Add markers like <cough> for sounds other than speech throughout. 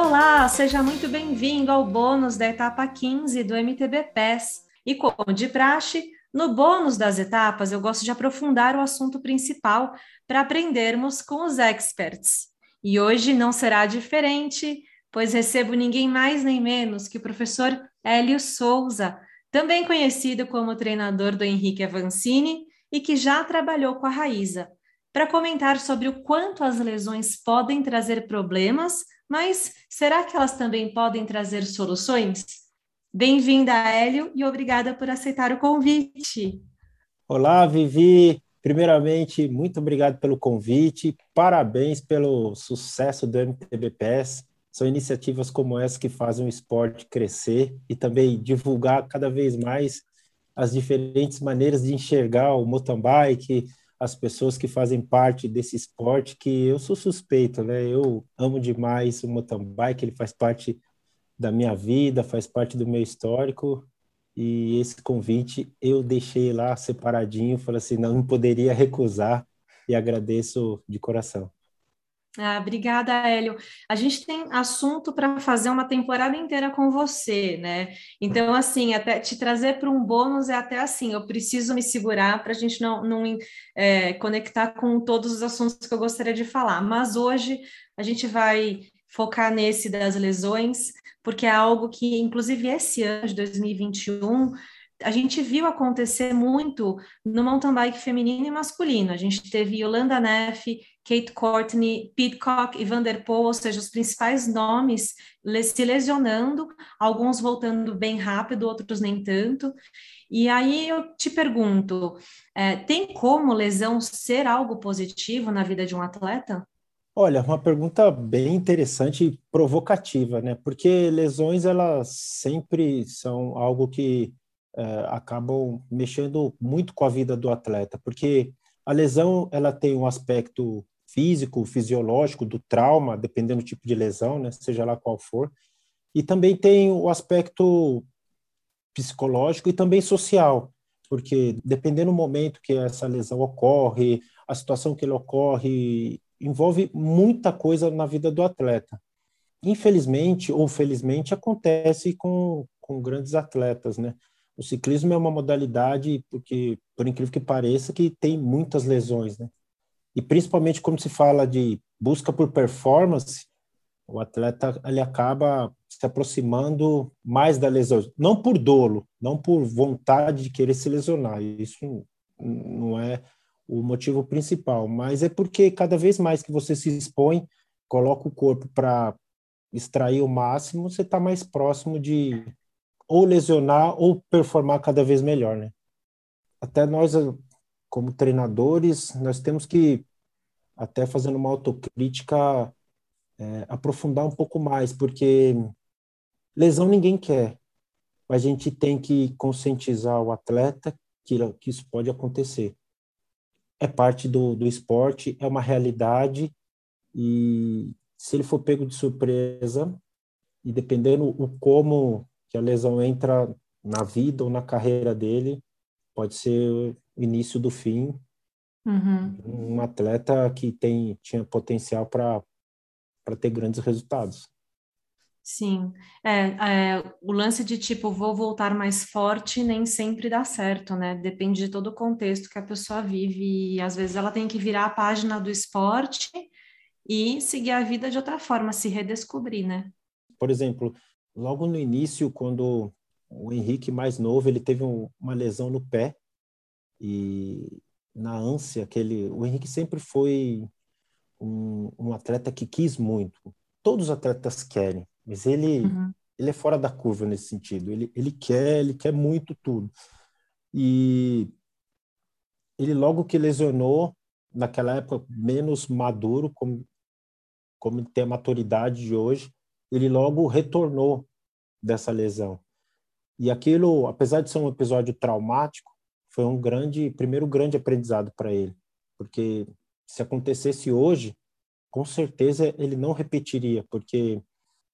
Olá, seja muito bem-vindo ao bônus da etapa 15 do MTB PES. E como de praxe, no bônus das etapas eu gosto de aprofundar o assunto principal para aprendermos com os experts. E hoje não será diferente, pois recebo ninguém mais nem menos que o professor Hélio Souza, também conhecido como treinador do Henrique Avancini e que já trabalhou com a Raíza, para comentar sobre o quanto as lesões podem trazer problemas mas será que elas também podem trazer soluções? Bem-vinda, Hélio, e obrigada por aceitar o convite. Olá, Vivi. Primeiramente, muito obrigado pelo convite. Parabéns pelo sucesso do MTBPS. São iniciativas como essa que fazem o esporte crescer e também divulgar cada vez mais as diferentes maneiras de enxergar o mountain bike, as pessoas que fazem parte desse esporte, que eu sou suspeito, né? Eu amo demais o mountain bike, ele faz parte da minha vida, faz parte do meu histórico. E esse convite eu deixei lá separadinho, falei assim, não, não poderia recusar e agradeço de coração. Ah, obrigada, Hélio. A gente tem assunto para fazer uma temporada inteira com você, né? Então, assim, até te trazer para um bônus é até assim, eu preciso me segurar para a gente não, não é, conectar com todos os assuntos que eu gostaria de falar. Mas hoje a gente vai focar nesse das lesões, porque é algo que, inclusive, esse ano de 2021 a gente viu acontecer muito no mountain bike feminino e masculino. A gente teve Yolanda Neff, Kate Courtney, Pidcock e Vanderpool, ou seja, os principais nomes se lesionando, alguns voltando bem rápido, outros nem tanto. E aí eu te pergunto, é, tem como lesão ser algo positivo na vida de um atleta? Olha, uma pergunta bem interessante e provocativa, né? Porque lesões elas sempre são algo que é, acabam mexendo muito com a vida do atleta, porque a lesão ela tem um aspecto físico, fisiológico do trauma, dependendo do tipo de lesão, né, seja lá qual for, e também tem o aspecto psicológico e também social, porque dependendo do momento que essa lesão ocorre, a situação que ele ocorre, envolve muita coisa na vida do atleta. Infelizmente ou felizmente acontece com, com grandes atletas, né? O ciclismo é uma modalidade, porque, por incrível que pareça, que tem muitas lesões, né? E principalmente quando se fala de busca por performance, o atleta ele acaba se aproximando mais da lesão, não por dolo, não por vontade de querer se lesionar, isso não é o motivo principal, mas é porque cada vez mais que você se expõe, coloca o corpo para extrair o máximo, você está mais próximo de ou lesionar ou performar cada vez melhor, né? Até nós, como treinadores, nós temos que, até fazendo uma autocrítica, é, aprofundar um pouco mais, porque lesão ninguém quer. A gente tem que conscientizar o atleta que, que isso pode acontecer. É parte do, do esporte, é uma realidade, e se ele for pego de surpresa, e dependendo o como que a lesão entra na vida ou na carreira dele, pode ser o início do fim. Uhum. Um atleta que tem, tinha potencial para ter grandes resultados. Sim, é, é, o lance de tipo, vou voltar mais forte nem sempre dá certo, né? Depende de todo o contexto que a pessoa vive e às vezes ela tem que virar a página do esporte e seguir a vida de outra forma, se redescobrir, né? Por exemplo, logo no início, quando o Henrique mais novo, ele teve um, uma lesão no pé e na ânsia que ele, o Henrique sempre foi um, um atleta que quis muito. Todos os atletas querem, mas ele uhum. ele é fora da curva nesse sentido. Ele ele quer, ele quer muito tudo. E ele logo que lesionou, naquela época menos maduro, como como tem a maturidade de hoje, ele logo retornou dessa lesão. E aquilo, apesar de ser um episódio traumático, foi um grande, primeiro grande aprendizado para ele, porque se acontecesse hoje, com certeza ele não repetiria, porque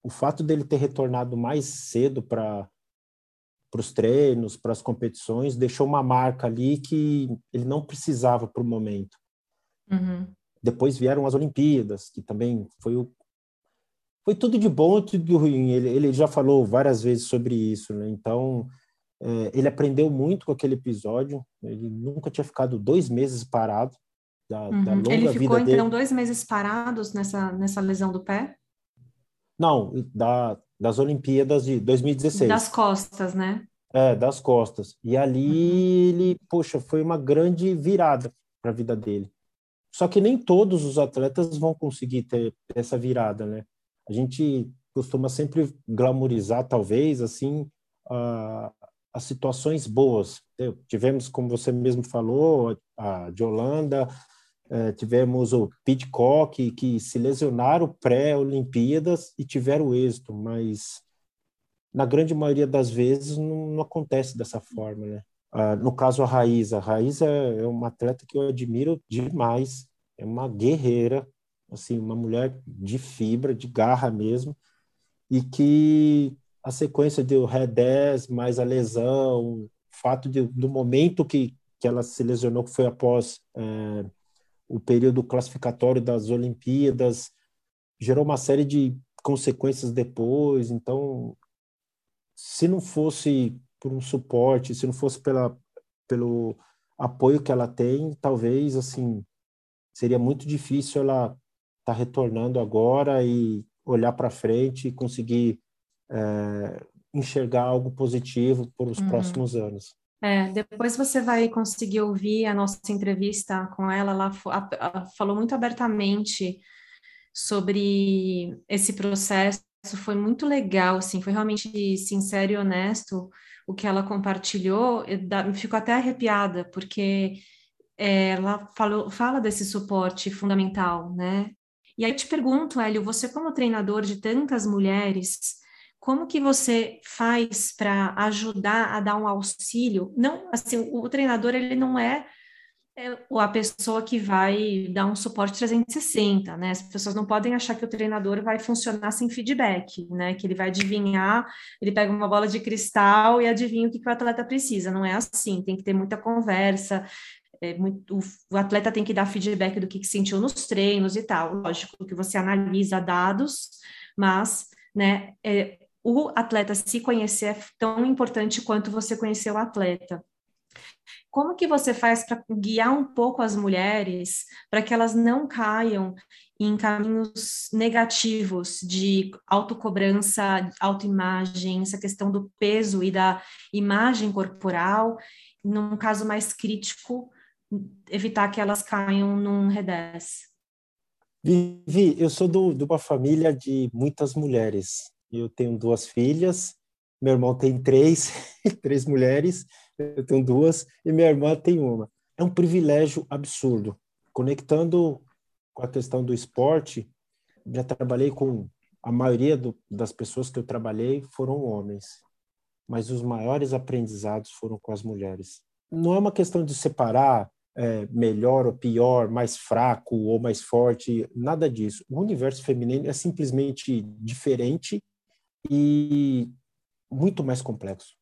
o fato dele ter retornado mais cedo para para os treinos, para as competições, deixou uma marca ali que ele não precisava para o momento. Uhum. Depois vieram as Olimpíadas, que também foi o foi tudo de bom e tudo de ruim. Ele, ele já falou várias vezes sobre isso, né? Então, é, ele aprendeu muito com aquele episódio. Ele nunca tinha ficado dois meses parado. Da, uhum. da longa ele ficou, vida então, dele. dois meses parados nessa, nessa lesão do pé? Não, da, das Olimpíadas de 2016. Das costas, né? É, das costas. E ali uhum. ele, poxa, foi uma grande virada para a vida dele. Só que nem todos os atletas vão conseguir ter essa virada, né? A gente costuma sempre glamorizar, talvez, assim, uh, as situações boas. Tivemos, como você mesmo falou, a de Holanda, uh, tivemos o Pitcock, que se lesionaram pré-Olimpíadas e tiveram êxito, mas na grande maioria das vezes não, não acontece dessa forma, né? Uh, no caso, a Raíza. A Raíza é uma atleta que eu admiro demais. É uma guerreira, assim, uma mulher de fibra, de garra mesmo, e que a sequência do Ré10 mais a lesão, o fato de, do momento que, que ela se lesionou, que foi após é, o período classificatório das Olimpíadas, gerou uma série de consequências depois. Então, se não fosse por um suporte, se não fosse pela, pelo apoio que ela tem, talvez assim seria muito difícil ela tá retornando agora e olhar para frente e conseguir é, enxergar algo positivo por os uhum. próximos anos. É, depois você vai conseguir ouvir a nossa entrevista com ela. Ela falou muito abertamente sobre esse processo. Foi muito legal, assim, foi realmente sincero e honesto o que ela compartilhou, eu fico até arrepiada, porque é, ela falou, fala desse suporte fundamental, né? E aí te pergunto, Hélio, você como treinador de tantas mulheres, como que você faz para ajudar a dar um auxílio? Não, assim, o treinador ele não é é a pessoa que vai dar um suporte 360, né? As pessoas não podem achar que o treinador vai funcionar sem feedback, né? Que ele vai adivinhar, ele pega uma bola de cristal e adivinha o que, que o atleta precisa. Não é assim, tem que ter muita conversa, é muito, o, atleta tem que dar feedback do que, que sentiu nos treinos e tal. Lógico que você analisa dados, mas, né, é, o atleta se conhecer é tão importante quanto você conhecer o atleta. Como que você faz para guiar um pouco as mulheres para que elas não caiam em caminhos negativos de autocobrança, autoimagem, essa questão do peso e da imagem corporal, num caso mais crítico, evitar que elas caiam num redés? Vivi, eu sou do, de uma família de muitas mulheres. Eu tenho duas filhas, meu irmão tem três, <laughs> três mulheres, eu tenho duas e minha irmã tem uma. É um privilégio absurdo. Conectando com a questão do esporte, já trabalhei com a maioria do, das pessoas que eu trabalhei foram homens, mas os maiores aprendizados foram com as mulheres. Não é uma questão de separar é, melhor ou pior, mais fraco ou mais forte, nada disso. O universo feminino é simplesmente diferente e muito mais complexo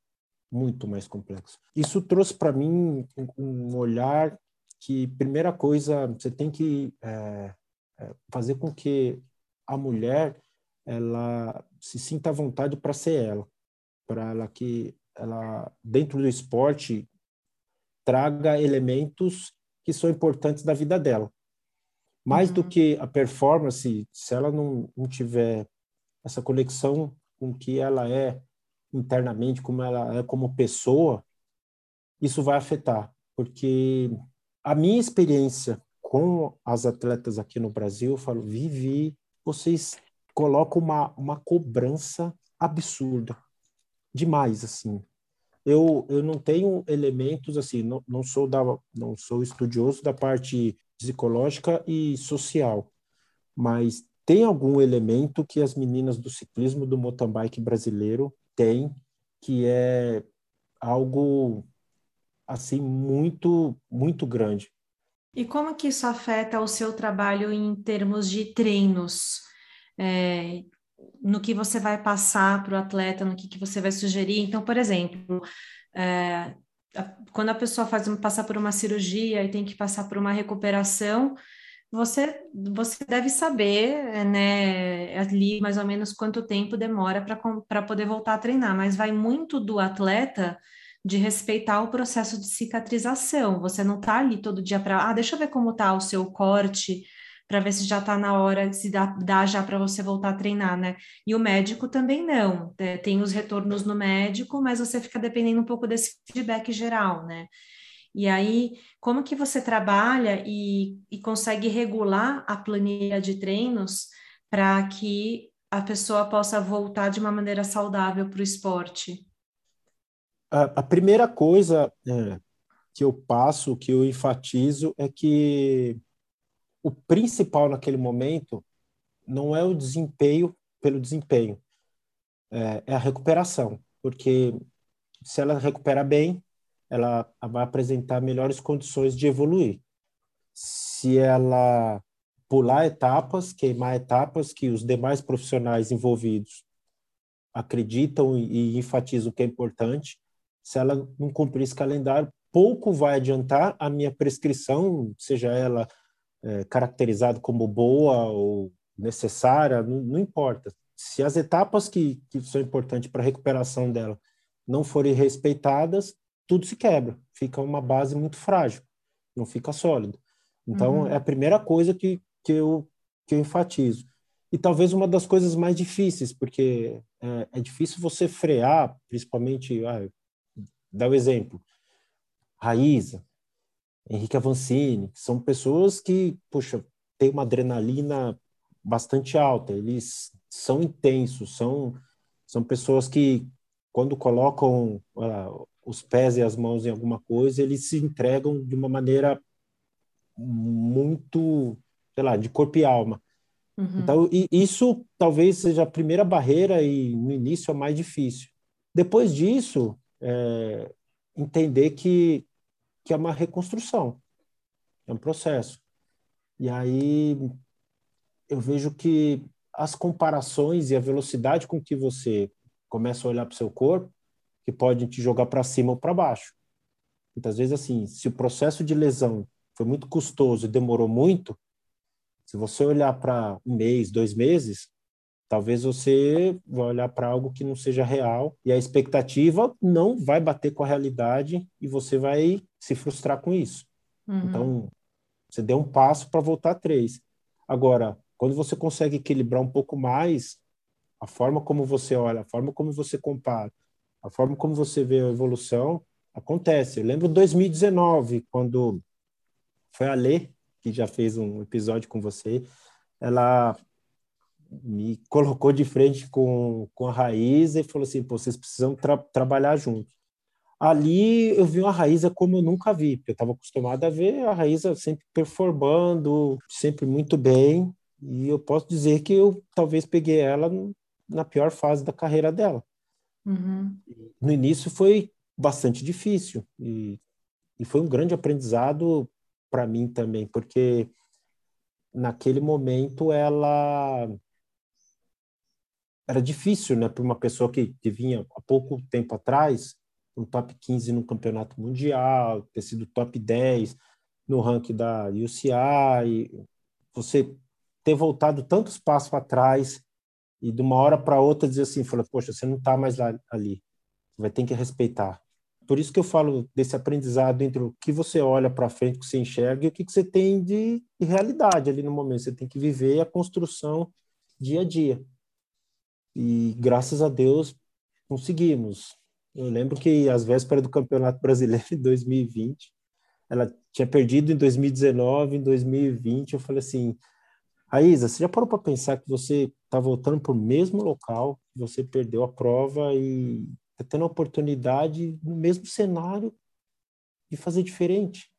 muito mais complexo. Isso trouxe para mim um olhar que, primeira coisa, você tem que é, é, fazer com que a mulher ela se sinta à vontade para ser ela, para ela que ela dentro do esporte traga elementos que são importantes da vida dela. Mais uhum. do que a performance, se ela não, não tiver essa conexão com o que ela é internamente, como ela é como pessoa, isso vai afetar, porque a minha experiência com as atletas aqui no Brasil, eu falo, Vivi, vocês colocam uma, uma cobrança absurda, demais, assim. Eu, eu não tenho elementos, assim, não, não, sou da, não sou estudioso da parte psicológica e social, mas tem algum elemento que as meninas do ciclismo do mountain bike brasileiro tem, que é algo assim muito muito grande. E como que isso afeta o seu trabalho em termos de treinos? É, no que você vai passar para o atleta, no que, que você vai sugerir? Então, por exemplo, é, quando a pessoa faz passa por uma cirurgia e tem que passar por uma recuperação, você, você deve saber, né, ali mais ou menos quanto tempo demora para poder voltar a treinar, mas vai muito do atleta de respeitar o processo de cicatrização. Você não está ali todo dia para, ah, deixa eu ver como está o seu corte, para ver se já está na hora, se dá, dá já para você voltar a treinar, né? E o médico também não. É, tem os retornos no médico, mas você fica dependendo um pouco desse feedback geral, né? E aí, como que você trabalha e, e consegue regular a planilha de treinos para que a pessoa possa voltar de uma maneira saudável para o esporte? A, a, primeira coisa é, que eu passo, que eu enfatizo, é que o principal naquele momento não é o desempenho pelo desempenho, é, é a recuperação, porque se ela recupera bem, ela vai apresentar melhores condições de evoluir. Se ela pular etapas, queimar etapas que os demais profissionais envolvidos acreditam e enfatizam que é importante, se ela não cumprir esse calendário, pouco vai adiantar a minha prescrição, seja ela é, caracterizada como boa ou necessária, não, não importa. Se as etapas que, que são importantes para a recuperação dela não forem respeitadas, tudo se quebra, fica uma base muito frágil, não fica sólido. Então, uhum. é a primeira coisa que, que, eu, que eu enfatizo. E talvez uma das coisas mais difíceis, porque é, é difícil você frear, principalmente, ah, dá o um exemplo, Raíza, Henrique Avancini, são pessoas que, puxa, têm uma adrenalina bastante alta, eles são intensos, são, são pessoas que, quando colocam uh, os pés e as mãos em alguma coisa, eles se entregam de uma maneira muito, sei lá, de corpo e alma. Uhum. Então, e isso talvez seja a primeira barreira e no início é mais difícil. Depois disso, é, entender que, que é uma reconstrução, é um processo. E aí eu vejo que as comparações e a velocidade com que você começa a olhar para o seu corpo que podem te jogar para cima ou para baixo. Muitas vezes, assim, se o processo de lesão foi muito custoso e demorou muito, se você olhar para um mês, dois meses, talvez você vai olhar para algo que não seja real e a expectativa não vai bater com a realidade e você vai se frustrar com isso. Uhum. Então, você deu um passo para voltar três. Agora, quando você consegue equilibrar um pouco mais a forma como você olha, a forma como você compara, a forma como você vê a evolução acontece. Eu lembro 2019, quando foi a Lê, que já fez um episódio com você, ela me colocou de frente com, com a Raíza e falou assim, vocês precisam tra trabalhar juntos. Ali eu vi uma Raíza como eu nunca vi, porque eu estava acostumado a ver a Raíza sempre performando, sempre muito bem, e eu posso dizer que eu talvez peguei ela na pior fase da carreira dela. Uhum. No início foi bastante difícil e, e foi um grande aprendizado para mim também, porque naquele momento ela era difícil, né, para uma pessoa que, que vinha há pouco tempo atrás, um top 15 no campeonato mundial, ter sido top 10 no ranking da UCI, você ter voltado tantos passos atrás e de uma hora para outra dizer assim, fala, poxa, você não está mais lá, ali, você vai ter que respeitar. Por isso que eu falo desse aprendizado entre o que você olha para frente, o que você enxerga e o que, que você tem de, de realidade ali no momento. Você tem que viver a construção dia a dia. E graças a Deus conseguimos. Eu lembro que às vésperas do Campeonato Brasileiro em 2020, ela tinha perdido em 2019, em 2020, eu falei assim, Raíza, você já parou para pensar que você está voltando para o mesmo local, você perdeu a prova e está tendo a oportunidade no mesmo cenário de fazer diferente?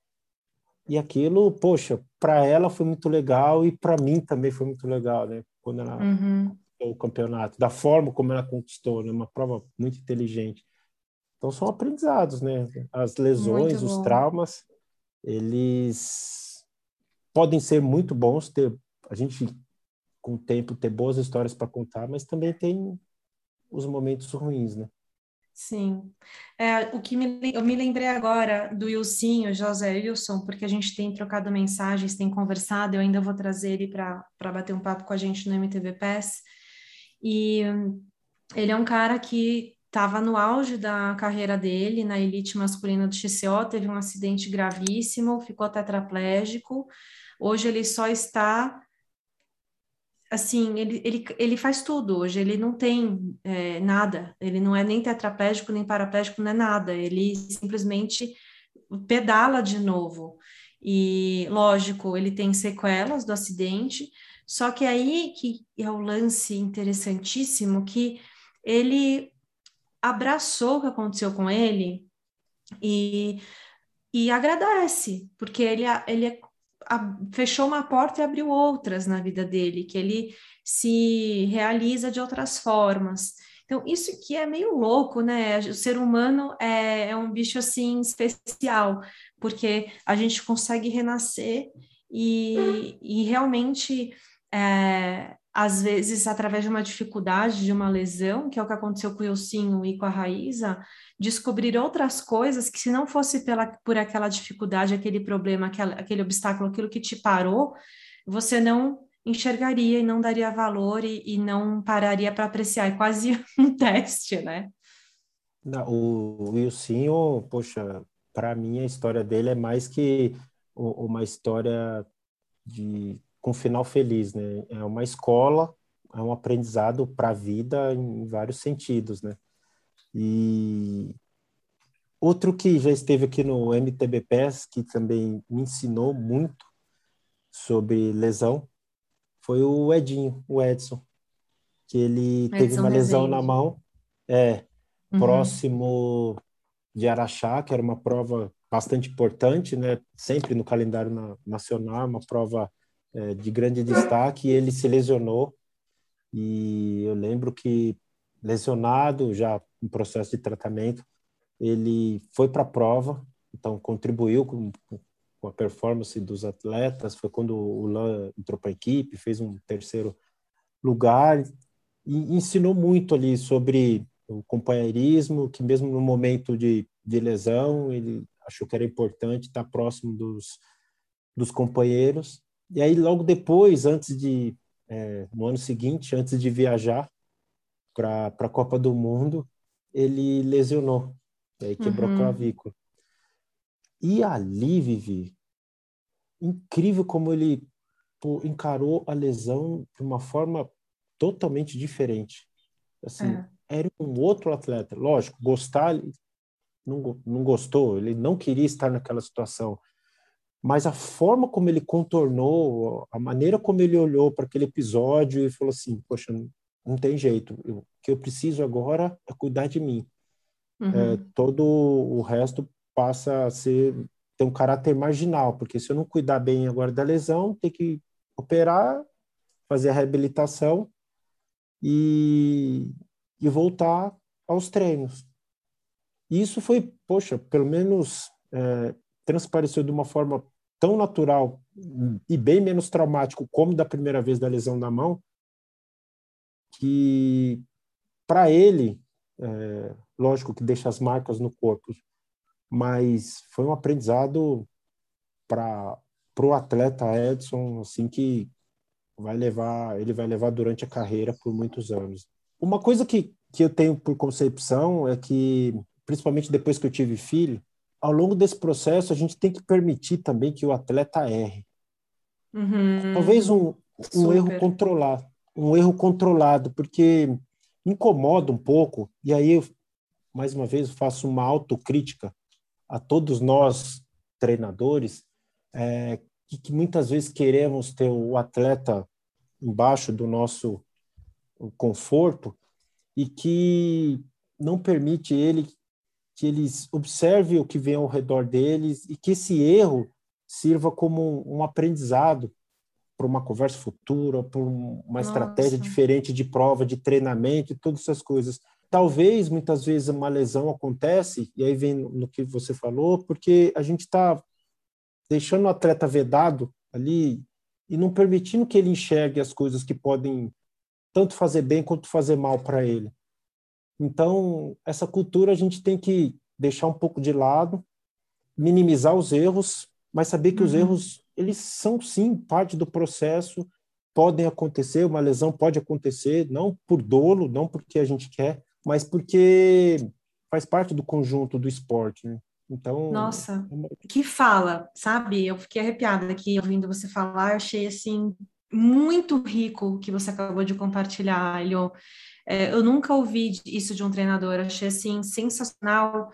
E aquilo, poxa, para ela foi muito legal e para mim também foi muito legal, né? Quando ela uhum. O campeonato, da forma como ela conquistou, né? Uma prova muito inteligente. Então são aprendizados, né? As lesões, os traumas, eles podem ser muito bons, ter a gente, com o tempo, ter boas histórias para contar, mas também tem os momentos ruins, né? Sim. É, o que me, eu me lembrei agora do Wilson, José Wilson, porque a gente tem trocado mensagens, tem conversado, eu ainda vou trazer ele para bater um papo com a gente no MTV PES. E ele é um cara que estava no auge da carreira dele, na elite masculina do XCO, teve um acidente gravíssimo, ficou tetraplégico. Hoje ele só está assim, ele, ele, ele faz tudo hoje, ele não tem é, nada, ele não é nem tetraplégico, nem paraplégico, não é nada, ele simplesmente pedala de novo. E, lógico, ele tem sequelas do acidente, só que aí que é o lance interessantíssimo, que ele abraçou o que aconteceu com ele e, e agradece, porque ele, ele fechou uma porta e abriu outras na vida dele, que ele se realiza de outras formas. Então, isso que é meio louco, né? O ser humano é, é um bicho assim especial, porque a gente consegue renascer e, e realmente, é, às vezes, através de uma dificuldade, de uma lesão, que é o que aconteceu com o Ilcinho e com a Raíza, descobrir outras coisas que se não fosse pela, por aquela dificuldade, aquele problema, aquele, aquele obstáculo, aquilo que te parou, você não enxergaria e não daria valor e, e não pararia para apreciar. É quase <laughs> um teste, né? Não, o Wilson, poxa, para mim a história dele é mais que uma história de com final feliz, né? É uma escola, é um aprendizado para a vida em vários sentidos, né? E outro que já esteve aqui no MTBPS, que também me ensinou muito sobre lesão, foi o Edinho, o Edson, que ele Edson teve uma lesão na mão, é, uhum. próximo de Araxá, que era uma prova bastante importante, né? Sempre no calendário na, nacional, uma prova é, de grande destaque. Ele se lesionou e eu lembro que lesionado, já em processo de tratamento, ele foi para a prova, então contribuiu com, com, a performance dos atletas. Foi quando o Lan entrou para a equipe, fez um terceiro lugar e ensinou muito ali sobre o companheirismo, que mesmo no momento de, de lesão, ele achou que era importante estar próximo dos, dos companheiros. E aí, logo depois, antes de, é, no ano seguinte, antes de viajar, para a Copa do Mundo, ele lesionou, e aí quebrou uhum. a clavícula. E ali, Vivi, incrível como ele encarou a lesão de uma forma totalmente diferente. Assim, é. era um outro atleta. Lógico, gostar, não, não gostou, ele não queria estar naquela situação. Mas a forma como ele contornou, a maneira como ele olhou para aquele episódio e falou assim: Poxa, não tem jeito. Eu, o que eu preciso agora é cuidar de mim. Uhum. É, todo o resto passa a ser ter um caráter marginal, porque se eu não cuidar bem agora da lesão, tem que operar, fazer a reabilitação e, e voltar aos treinos. isso foi, poxa, pelo menos é, transpareceu de uma forma tão natural e bem menos traumático como da primeira vez da lesão na mão, que para ele, é, lógico que deixa as marcas no corpo, mas foi um aprendizado para o atleta Edson, assim que vai levar, ele vai levar durante a carreira por muitos anos. Uma coisa que, que eu tenho por concepção é que, principalmente depois que eu tive filho, ao longo desse processo a gente tem que permitir também que o atleta erre. Uhum. Talvez um, um erro controlado um erro controlado, porque incomoda um pouco, e aí eu, mais uma vez, faço uma autocrítica a todos nós, treinadores, é, que, que, muitas vezes queremos ter o atleta embaixo do nosso conforto e que não permite ele que eles observe o que vem ao redor deles e que esse erro sirva como um aprendizado para uma conversa futura, para uma Nossa. estratégia diferente de prova, de treinamento e todas essas coisas. Talvez, muitas vezes, uma lesão acontece, e aí vem no que você falou, porque a gente está deixando o atleta vedado ali e não permitindo que ele enxergue as coisas que podem tanto fazer bem quanto fazer mal para ele. Então, essa cultura a gente tem que deixar um pouco de lado, minimizar os erros, mas saber que uhum. os erros, eles são sim parte do processo, podem acontecer, uma lesão pode acontecer, não por dolo, não porque a gente quer, mas porque faz parte do conjunto do esporte, né? Então. Nossa, é que fala, sabe? Eu fiquei arrepiada aqui ouvindo você falar, achei assim muito rico o que você acabou de compartilhar, Elio. É, eu nunca ouvi isso de um treinador, achei assim sensacional,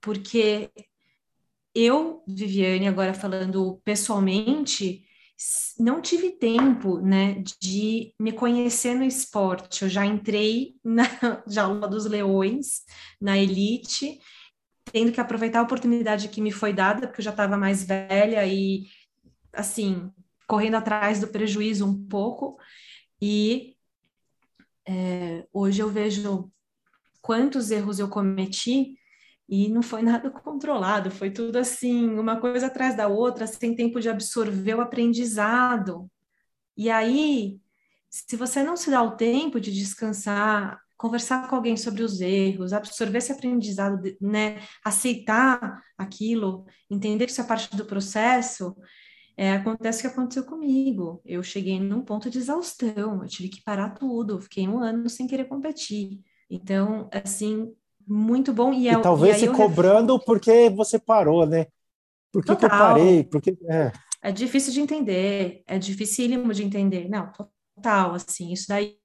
porque eu, Viviane, agora falando pessoalmente, não tive tempo, né, de me conhecer no esporte. Eu já entrei <laughs> na jaula dos leões, na elite, tendo que aproveitar a oportunidade que me foi dada, porque eu já estava mais velha e, assim, correndo atrás do prejuízo um pouco. E é, hoje eu vejo quantos erros eu cometi e não foi nada <laughs> controlado, foi tudo assim, uma coisa atrás da outra, sem tempo de absorver o aprendizado. E aí, se você não se dá o tempo de descansar, conversar com alguém sobre os erros, absorver esse aprendizado, né, aceitar aquilo, entender que isso é parte do processo, é, acontece o que aconteceu comigo. Eu cheguei num ponto de exaustão, eu tive que parar tudo, fiquei um ano sem querer competir. Então, assim, muito bom. E, é, e talvez e se cobrando porque você parou, né? Por que, que eu parei? Porque, é. é difícil de entender, é dificílimo de entender. Não, total, assim, isso daí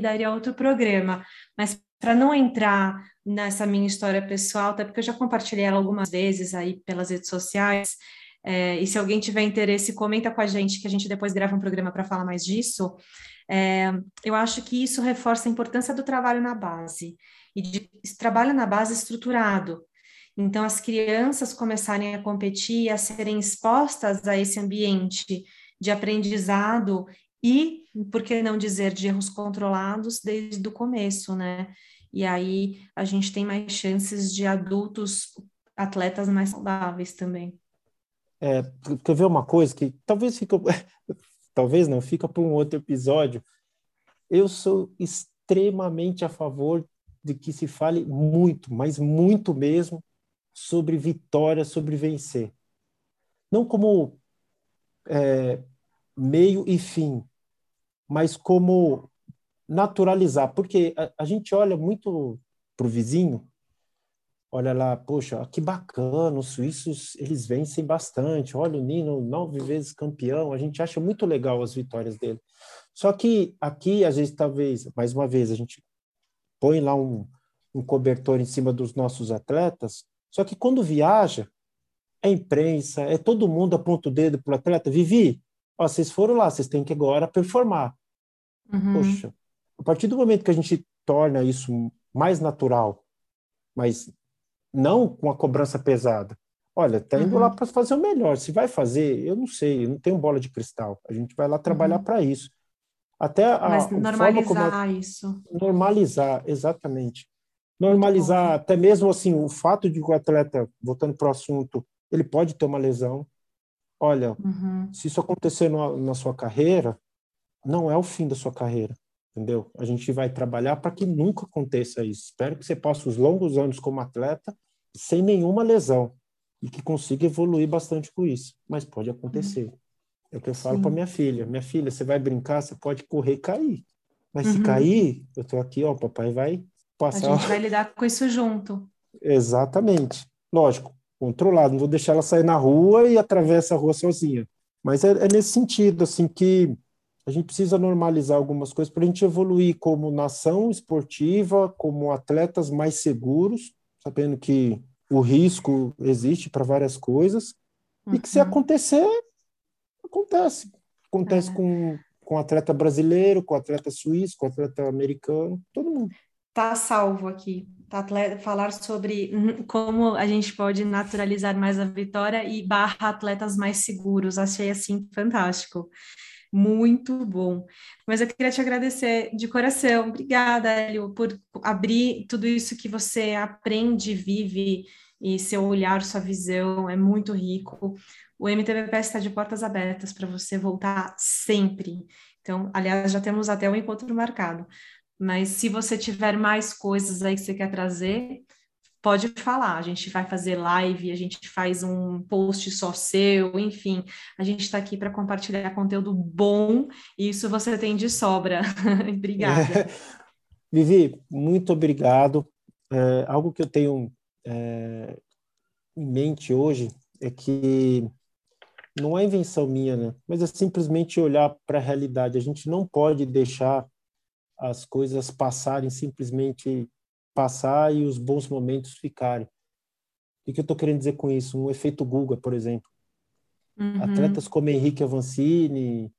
daria outro programa. Mas para não entrar nessa minha história pessoal, até porque eu já compartilhei ela algumas vezes aí pelas redes sociais, é, e se alguém tiver interesse, comenta com a gente, que a gente depois grava um programa para falar mais disso. É, eu acho que isso reforça a importância do trabalho na base e de trabalho na base estruturado. Então, as crianças começarem a competir, a serem expostas a esse ambiente de aprendizado e, por que não dizer, de erros controlados desde o começo, né? E aí a gente tem mais chances de adultos, atletas mais saudáveis também. É, quer ver uma coisa que talvez fica, <laughs> talvez não, fica para um outro episódio. Eu sou extremamente a favor de que se fale muito, mas muito mesmo, sobre vitória, sobre vencer. Não como é, meio e fim, mas como naturalizar, porque a, a gente olha muito para o vizinho, olha lá, poxa, que bacana, os suíços, eles vencem bastante, olha o Nino, nove vezes campeão, a gente acha muito legal as vitórias dele. Só que aqui, às vezes, talvez, mais uma vez, a gente põe lá um, um cobertor em cima dos nossos atletas, só que quando viaja, é imprensa, é todo mundo aponta o dedo para o atleta. Vivi, ó, vocês foram lá, vocês têm que agora performar. Uhum. Poxa, a partir do momento que a gente torna isso mais natural, mas não com a cobrança pesada. Olha, tá indo uhum. lá para fazer o melhor. Se vai fazer, eu não sei, eu não tenho bola de cristal. A gente vai lá trabalhar uhum. para isso. Até a, Mas normalizar isso. Normalizar, exatamente. Normalizar até mesmo assim o fato de que o atleta, voltando para o assunto, ele pode ter uma lesão. Olha, uhum. se isso acontecer no, na sua carreira, não é o fim da sua carreira, entendeu? A gente vai trabalhar para que nunca aconteça isso. Espero que você passe os longos anos como atleta sem nenhuma lesão e que consiga evoluir bastante com isso. Mas pode acontecer. Uhum. É o que eu falo para minha filha. Minha filha, você vai brincar, você pode correr e cair. Mas uhum. se cair, eu tô aqui, ó, papai vai passar. A gente <laughs> vai lidar com isso junto. Exatamente. Lógico, controlado. Não vou deixar ela sair na rua e atravessar a rua sozinha. Mas é, é nesse sentido, assim, que a gente precisa normalizar algumas coisas para a gente evoluir como nação esportiva, como atletas mais seguros, sabendo que o risco existe para várias coisas, uhum. e que se uhum. acontecer, acontece. Acontece é. com, com atleta brasileiro, com atleta suíço, com atleta americano, todo mundo. Tá salvo aqui. Tá atleta, falar sobre <laughs> como a gente pode naturalizar mais a vitória e barra atletas mais seguros. Achei assim fantástico. Muito bom. Mas eu queria te agradecer de coração. Obrigada, Hélio, por abrir tudo isso que você aprende, vive e seu olhar, sua visão é muito rico o MTBP está de portas abertas para você voltar sempre. Então, aliás, já temos até um encontro marcado. Mas se você tiver mais coisas aí que você quer trazer, pode falar. A gente vai fazer live, a gente faz um post só seu, enfim. A gente está aqui para compartilhar conteúdo bom e isso você tem de sobra. <laughs> Obrigada. É. Vivi, muito obrigado. É, algo que eu tenho é, em mente hoje é que não é invenção minha, né? Mas é simplesmente olhar para a realidade. A gente não pode deixar as coisas passarem simplesmente passar e os bons momentos ficarem. O que eu estou querendo dizer com isso? Um efeito Guga, por exemplo. Uhum. Atletas como Henrique Avancini,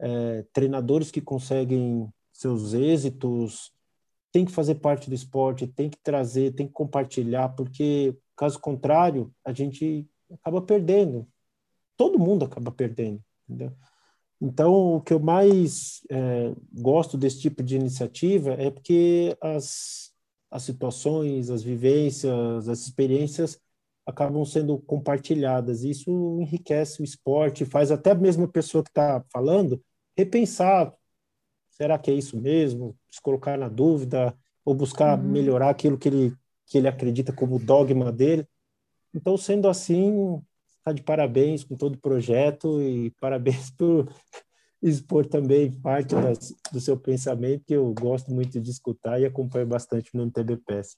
é, treinadores que conseguem seus êxitos, tem que fazer parte do esporte, tem que trazer, tem que compartilhar, porque caso contrário, a gente acaba perdendo. Todo mundo acaba perdendo, entendeu? Então, o que eu mais é, gosto desse tipo de iniciativa é porque as, as situações, as vivências, as experiências acabam sendo compartilhadas. Isso enriquece o esporte, faz até mesmo a pessoa que está falando repensar: será que é isso mesmo? Se colocar na dúvida ou buscar uhum. melhorar aquilo que ele, que ele acredita como dogma dele. Então, sendo assim, está de parabéns com todo o projeto e parabéns <laughs> por expor também parte das, do seu pensamento, que eu gosto muito de escutar e acompanho bastante no MTBPS.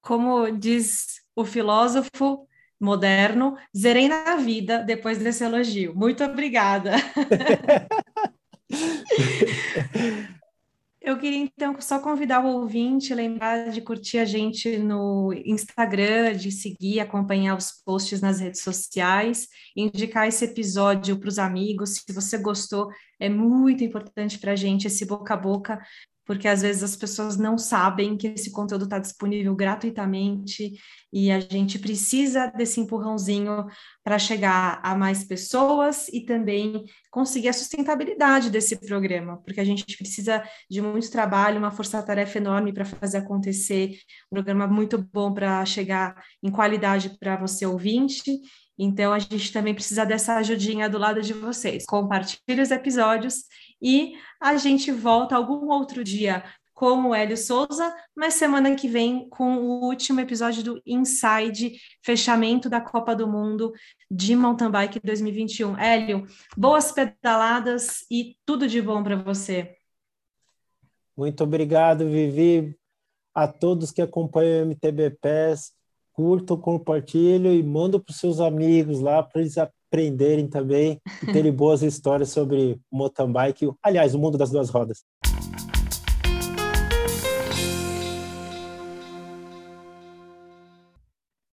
Como diz o filósofo moderno, zerei na vida depois desse elogio. Muito obrigada. <laughs> Eu queria então só convidar o ouvinte, lembrar de curtir a gente no Instagram, de seguir, acompanhar os posts nas redes sociais, indicar esse episódio para os amigos. Se você gostou, é muito importante para a gente esse boca a boca porque às vezes as pessoas não sabem que esse conteúdo está disponível gratuitamente e a gente precisa desse empurrãozinho para chegar a mais pessoas e também conseguir a sustentabilidade desse programa, porque a gente precisa de muito trabalho, uma força-tarefa enorme para fazer acontecer, um programa muito bom para chegar em qualidade para você ouvinte. Então, a gente também precisa dessa ajudinha do lado de vocês. Compartilhe os episódios e a gente volta algum outro dia com o Hélio Souza, mas semana que vem com o último episódio do Inside, fechamento da Copa do Mundo de Mountain Bike 2021. Hélio, boas pedaladas e tudo de bom para você. Muito obrigado, Vivi. A todos que acompanham o MTB PES, curtam, compartilhem e mandam para os seus amigos lá para eles aprenderem também e terem boas histórias sobre mountain bike, aliás, o mundo das duas rodas.